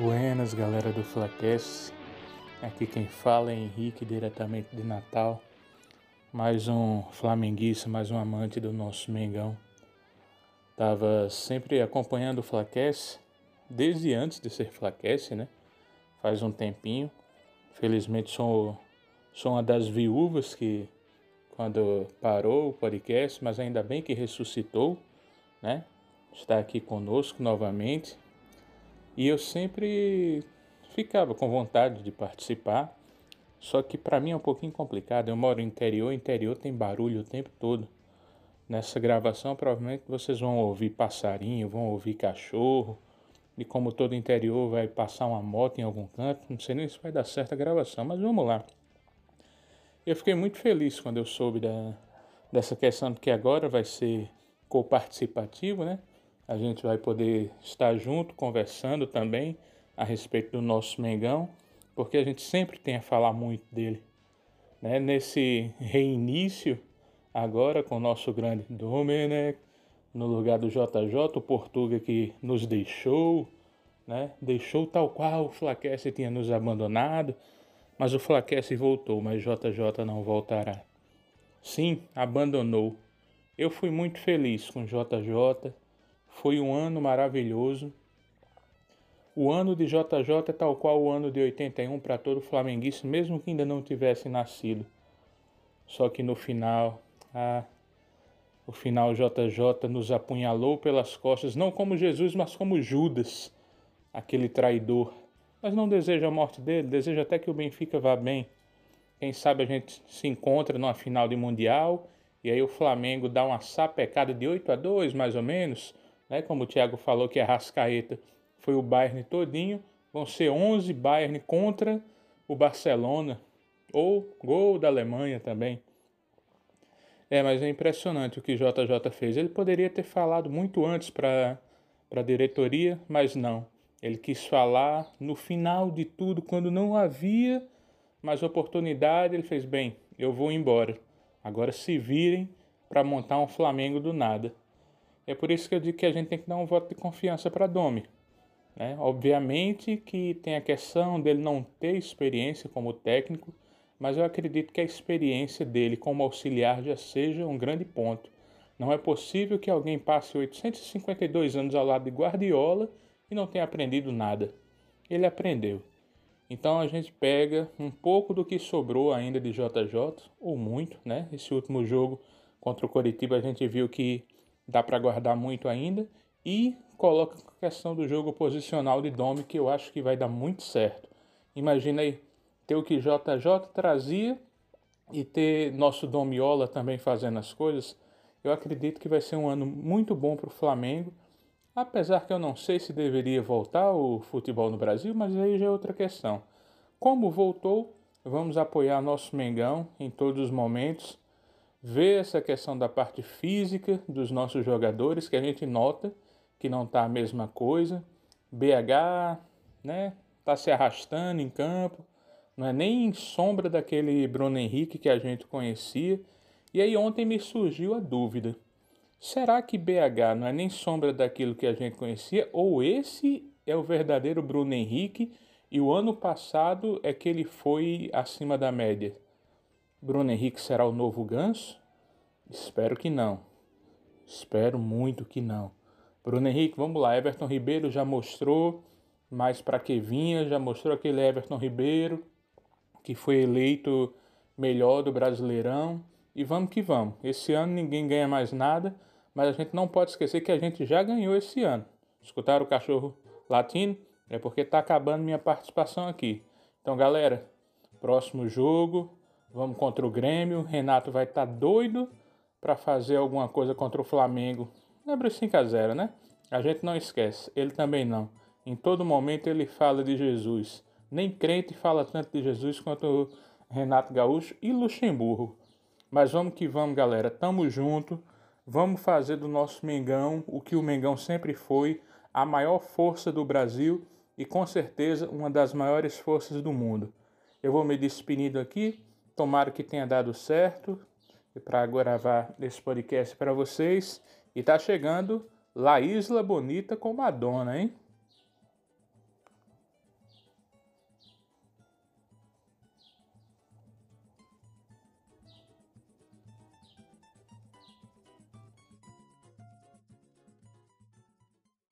Buenas, galera do Flaquece. Aqui quem fala é Henrique, diretamente de Natal. Mais um flamenguista, mais um amante do nosso Mengão. Tava sempre acompanhando o Flaquece, desde antes de ser Flaquece, né? Faz um tempinho. Felizmente sou, sou uma das viúvas que, quando parou o podcast, mas ainda bem que ressuscitou, né? Está aqui conosco novamente e eu sempre ficava com vontade de participar, só que para mim é um pouquinho complicado. Eu moro no interior, interior tem barulho o tempo todo. Nessa gravação provavelmente vocês vão ouvir passarinho, vão ouvir cachorro, e como todo interior vai passar uma moto em algum canto, não sei nem se vai dar certo a gravação, mas vamos lá. Eu fiquei muito feliz quando eu soube da, dessa questão de que agora vai ser co-participativo, né? A gente vai poder estar junto conversando também a respeito do nosso Mengão, porque a gente sempre tem a falar muito dele. Né? Nesse reinício, agora com o nosso grande Domenech, no lugar do JJ, o Portuga que nos deixou, né? deixou tal qual o Flaquece tinha nos abandonado, mas o Flaquece voltou, mas JJ não voltará. Sim, abandonou. Eu fui muito feliz com JJ, foi um ano maravilhoso. O ano de JJ é tal qual o ano de 81 para todo flamenguista, mesmo que ainda não tivesse nascido. Só que no final, ah, o final JJ nos apunhalou pelas costas, não como Jesus, mas como Judas, aquele traidor. Mas não deseja a morte dele, deseja até que o Benfica vá bem. Quem sabe a gente se encontra numa final de Mundial e aí o Flamengo dá uma sapecada de 8 a 2 mais ou menos né? Como o Thiago falou que a Rascaeta foi o Bayern todinho, vão ser 11 Bayern contra o Barcelona ou gol da Alemanha também. É, mas é impressionante o que JJ fez. Ele poderia ter falado muito antes para a diretoria, mas não. Ele quis falar no final de tudo, quando não havia mais oportunidade. Ele fez: bem, eu vou embora. Agora se virem para montar um Flamengo do nada. É por isso que eu digo que a gente tem que dar um voto de confiança para Domi. Né? Obviamente que tem a questão dele não ter experiência como técnico, mas eu acredito que a experiência dele como auxiliar já seja um grande ponto. Não é possível que alguém passe 852 anos ao lado de Guardiola e não tenha aprendido nada. Ele aprendeu. Então a gente pega um pouco do que sobrou ainda de JJ, ou muito, né? Esse último jogo contra o Coritiba a gente viu que dá para guardar muito ainda. E coloca a questão do jogo posicional de Domi, que eu acho que vai dar muito certo. Imagina aí ter o que JJ trazia e ter nosso Domiola também fazendo as coisas. Eu acredito que vai ser um ano muito bom para o Flamengo. Apesar que eu não sei se deveria voltar o futebol no Brasil, mas aí já é outra questão. Como voltou, vamos apoiar nosso Mengão em todos os momentos ver essa questão da parte física dos nossos jogadores, que a gente nota que não está a mesma coisa. BH, né, tá se arrastando em campo, não é nem sombra daquele Bruno Henrique que a gente conhecia. E aí ontem me surgiu a dúvida: será que BH não é nem sombra daquilo que a gente conhecia ou esse é o verdadeiro Bruno Henrique e o ano passado é que ele foi acima da média? Bruno Henrique será o novo Ganso? Espero que não. Espero muito que não. Bruno Henrique, vamos lá. Everton Ribeiro já mostrou mais para que vinha, já mostrou aquele Everton Ribeiro que foi eleito melhor do Brasileirão. E vamos que vamos. Esse ano ninguém ganha mais nada, mas a gente não pode esquecer que a gente já ganhou esse ano. Escutaram o cachorro latino? É porque está acabando minha participação aqui. Então, galera, próximo jogo, Vamos contra o Grêmio. Renato vai estar tá doido para fazer alguma coisa contra o Flamengo. Lembra 5 a 0, né? A gente não esquece. Ele também não. Em todo momento ele fala de Jesus. Nem crente fala tanto de Jesus quanto Renato Gaúcho e Luxemburgo. Mas vamos que vamos, galera. Tamo junto. Vamos fazer do nosso Mengão o que o Mengão sempre foi, a maior força do Brasil e com certeza uma das maiores forças do mundo. Eu vou me despedindo aqui. Tomara que tenha dado certo para gravar esse podcast para vocês. E tá chegando La Isla Bonita com Madonna, hein?